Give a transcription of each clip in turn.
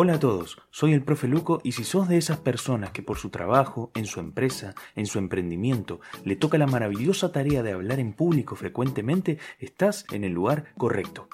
Hola a todos, soy el profe Luco y si sos de esas personas que por su trabajo, en su empresa, en su emprendimiento, le toca la maravillosa tarea de hablar en público frecuentemente, estás en el lugar correcto.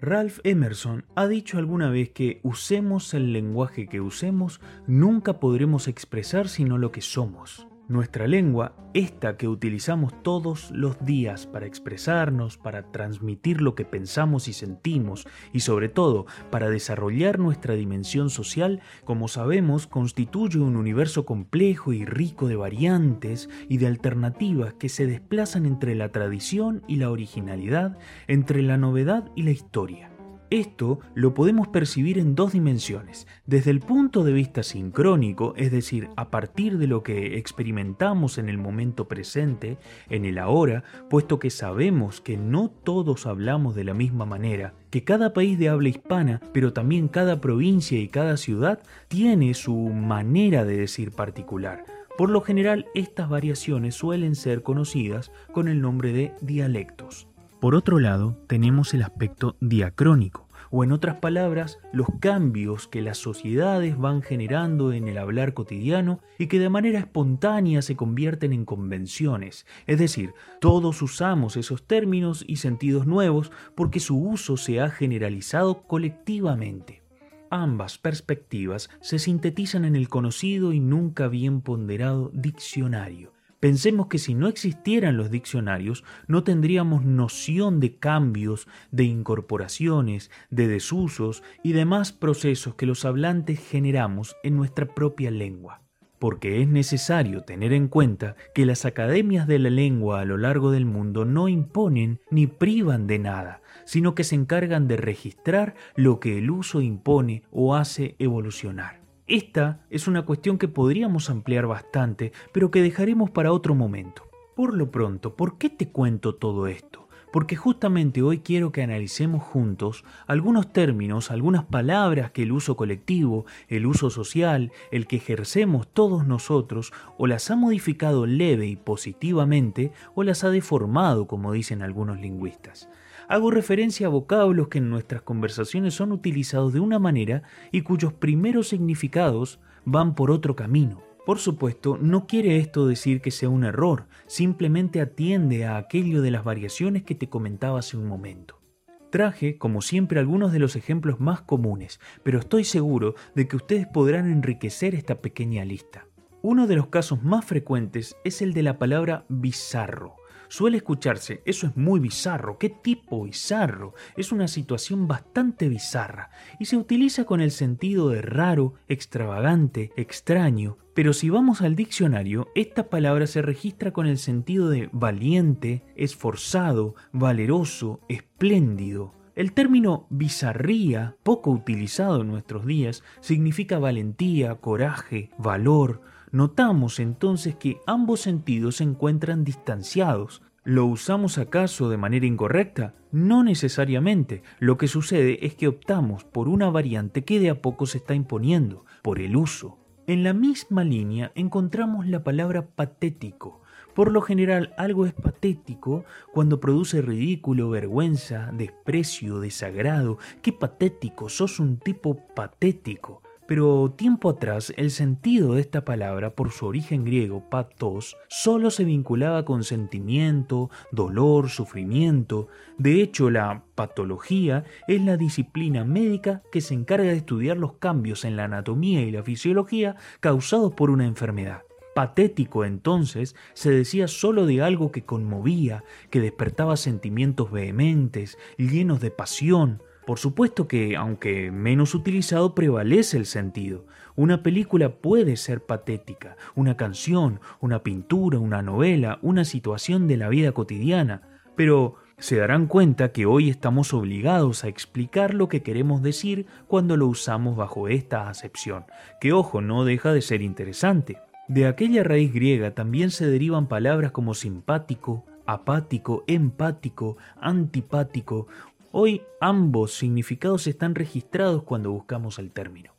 Ralph Emerson ha dicho alguna vez que usemos el lenguaje que usemos, nunca podremos expresar sino lo que somos. Nuestra lengua, esta que utilizamos todos los días para expresarnos, para transmitir lo que pensamos y sentimos y sobre todo para desarrollar nuestra dimensión social, como sabemos, constituye un universo complejo y rico de variantes y de alternativas que se desplazan entre la tradición y la originalidad, entre la novedad y la historia. Esto lo podemos percibir en dos dimensiones. Desde el punto de vista sincrónico, es decir, a partir de lo que experimentamos en el momento presente, en el ahora, puesto que sabemos que no todos hablamos de la misma manera, que cada país de habla hispana, pero también cada provincia y cada ciudad, tiene su manera de decir particular. Por lo general, estas variaciones suelen ser conocidas con el nombre de dialectos. Por otro lado, tenemos el aspecto diacrónico, o en otras palabras, los cambios que las sociedades van generando en el hablar cotidiano y que de manera espontánea se convierten en convenciones, es decir, todos usamos esos términos y sentidos nuevos porque su uso se ha generalizado colectivamente. Ambas perspectivas se sintetizan en el conocido y nunca bien ponderado diccionario, Pensemos que si no existieran los diccionarios, no tendríamos noción de cambios, de incorporaciones, de desusos y demás procesos que los hablantes generamos en nuestra propia lengua. Porque es necesario tener en cuenta que las academias de la lengua a lo largo del mundo no imponen ni privan de nada, sino que se encargan de registrar lo que el uso impone o hace evolucionar. Esta es una cuestión que podríamos ampliar bastante, pero que dejaremos para otro momento. Por lo pronto, ¿por qué te cuento todo esto? Porque justamente hoy quiero que analicemos juntos algunos términos, algunas palabras que el uso colectivo, el uso social, el que ejercemos todos nosotros, o las ha modificado leve y positivamente, o las ha deformado, como dicen algunos lingüistas hago referencia a vocablos que en nuestras conversaciones son utilizados de una manera y cuyos primeros significados van por otro camino. Por supuesto, no quiere esto decir que sea un error, simplemente atiende a aquello de las variaciones que te comentaba hace un momento. Traje, como siempre, algunos de los ejemplos más comunes, pero estoy seguro de que ustedes podrán enriquecer esta pequeña lista. Uno de los casos más frecuentes es el de la palabra bizarro suele escucharse, eso es muy bizarro, ¿qué tipo bizarro? Es una situación bastante bizarra y se utiliza con el sentido de raro, extravagante, extraño, pero si vamos al diccionario, esta palabra se registra con el sentido de valiente, esforzado, valeroso, espléndido. El término bizarría, poco utilizado en nuestros días, significa valentía, coraje, valor, Notamos entonces que ambos sentidos se encuentran distanciados. ¿Lo usamos acaso de manera incorrecta? No necesariamente. Lo que sucede es que optamos por una variante que de a poco se está imponiendo, por el uso. En la misma línea encontramos la palabra patético. Por lo general algo es patético cuando produce ridículo, vergüenza, desprecio, desagrado. ¡Qué patético! Sos un tipo patético. Pero tiempo atrás el sentido de esta palabra, por su origen griego, patos, solo se vinculaba con sentimiento, dolor, sufrimiento. De hecho, la patología es la disciplina médica que se encarga de estudiar los cambios en la anatomía y la fisiología causados por una enfermedad. Patético entonces se decía solo de algo que conmovía, que despertaba sentimientos vehementes, llenos de pasión, por supuesto que, aunque menos utilizado, prevalece el sentido. Una película puede ser patética, una canción, una pintura, una novela, una situación de la vida cotidiana, pero se darán cuenta que hoy estamos obligados a explicar lo que queremos decir cuando lo usamos bajo esta acepción, que ojo, no deja de ser interesante. De aquella raíz griega también se derivan palabras como simpático, apático, empático, antipático Hoy ambos significados están registrados cuando buscamos el término.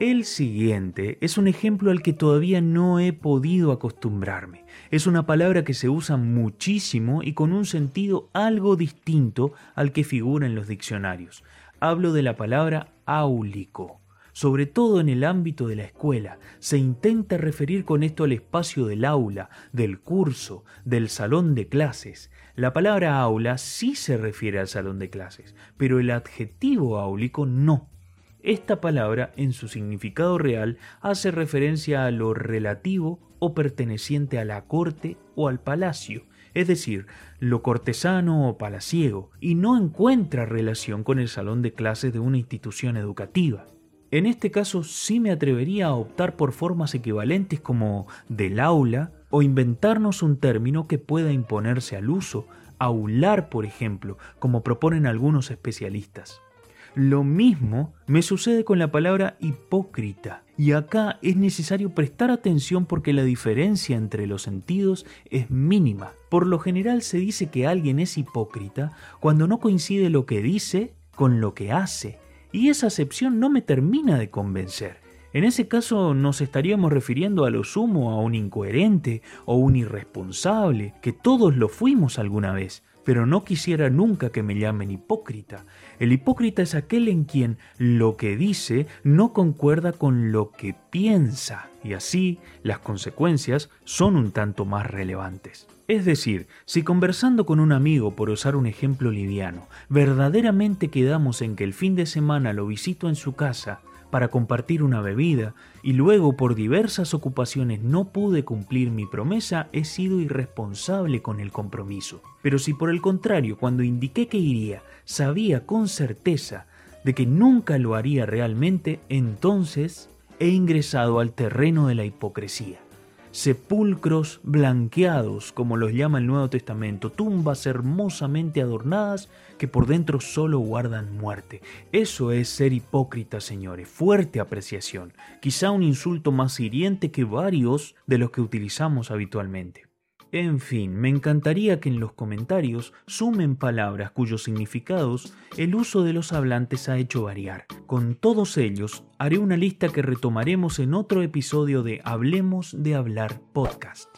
El siguiente es un ejemplo al que todavía no he podido acostumbrarme. Es una palabra que se usa muchísimo y con un sentido algo distinto al que figura en los diccionarios. Hablo de la palabra áulico. Sobre todo en el ámbito de la escuela, se intenta referir con esto al espacio del aula, del curso, del salón de clases. La palabra aula sí se refiere al salón de clases, pero el adjetivo áulico no. Esta palabra, en su significado real, hace referencia a lo relativo o perteneciente a la corte o al palacio, es decir, lo cortesano o palaciego, y no encuentra relación con el salón de clases de una institución educativa. En este caso sí me atrevería a optar por formas equivalentes como del aula o inventarnos un término que pueda imponerse al uso, aular por ejemplo, como proponen algunos especialistas. Lo mismo me sucede con la palabra hipócrita, y acá es necesario prestar atención porque la diferencia entre los sentidos es mínima. Por lo general se dice que alguien es hipócrita cuando no coincide lo que dice con lo que hace, y esa acepción no me termina de convencer. En ese caso nos estaríamos refiriendo a lo sumo a un incoherente o un irresponsable, que todos lo fuimos alguna vez, pero no quisiera nunca que me llamen hipócrita. El hipócrita es aquel en quien lo que dice no concuerda con lo que piensa, y así las consecuencias son un tanto más relevantes. Es decir, si conversando con un amigo, por usar un ejemplo liviano, verdaderamente quedamos en que el fin de semana lo visito en su casa, para compartir una bebida y luego por diversas ocupaciones no pude cumplir mi promesa, he sido irresponsable con el compromiso. Pero si por el contrario, cuando indiqué que iría, sabía con certeza de que nunca lo haría realmente, entonces he ingresado al terreno de la hipocresía sepulcros blanqueados, como los llama el Nuevo Testamento, tumbas hermosamente adornadas que por dentro solo guardan muerte. Eso es ser hipócrita, señores, fuerte apreciación, quizá un insulto más hiriente que varios de los que utilizamos habitualmente. En fin, me encantaría que en los comentarios sumen palabras cuyos significados el uso de los hablantes ha hecho variar. Con todos ellos, haré una lista que retomaremos en otro episodio de Hablemos de Hablar Podcast.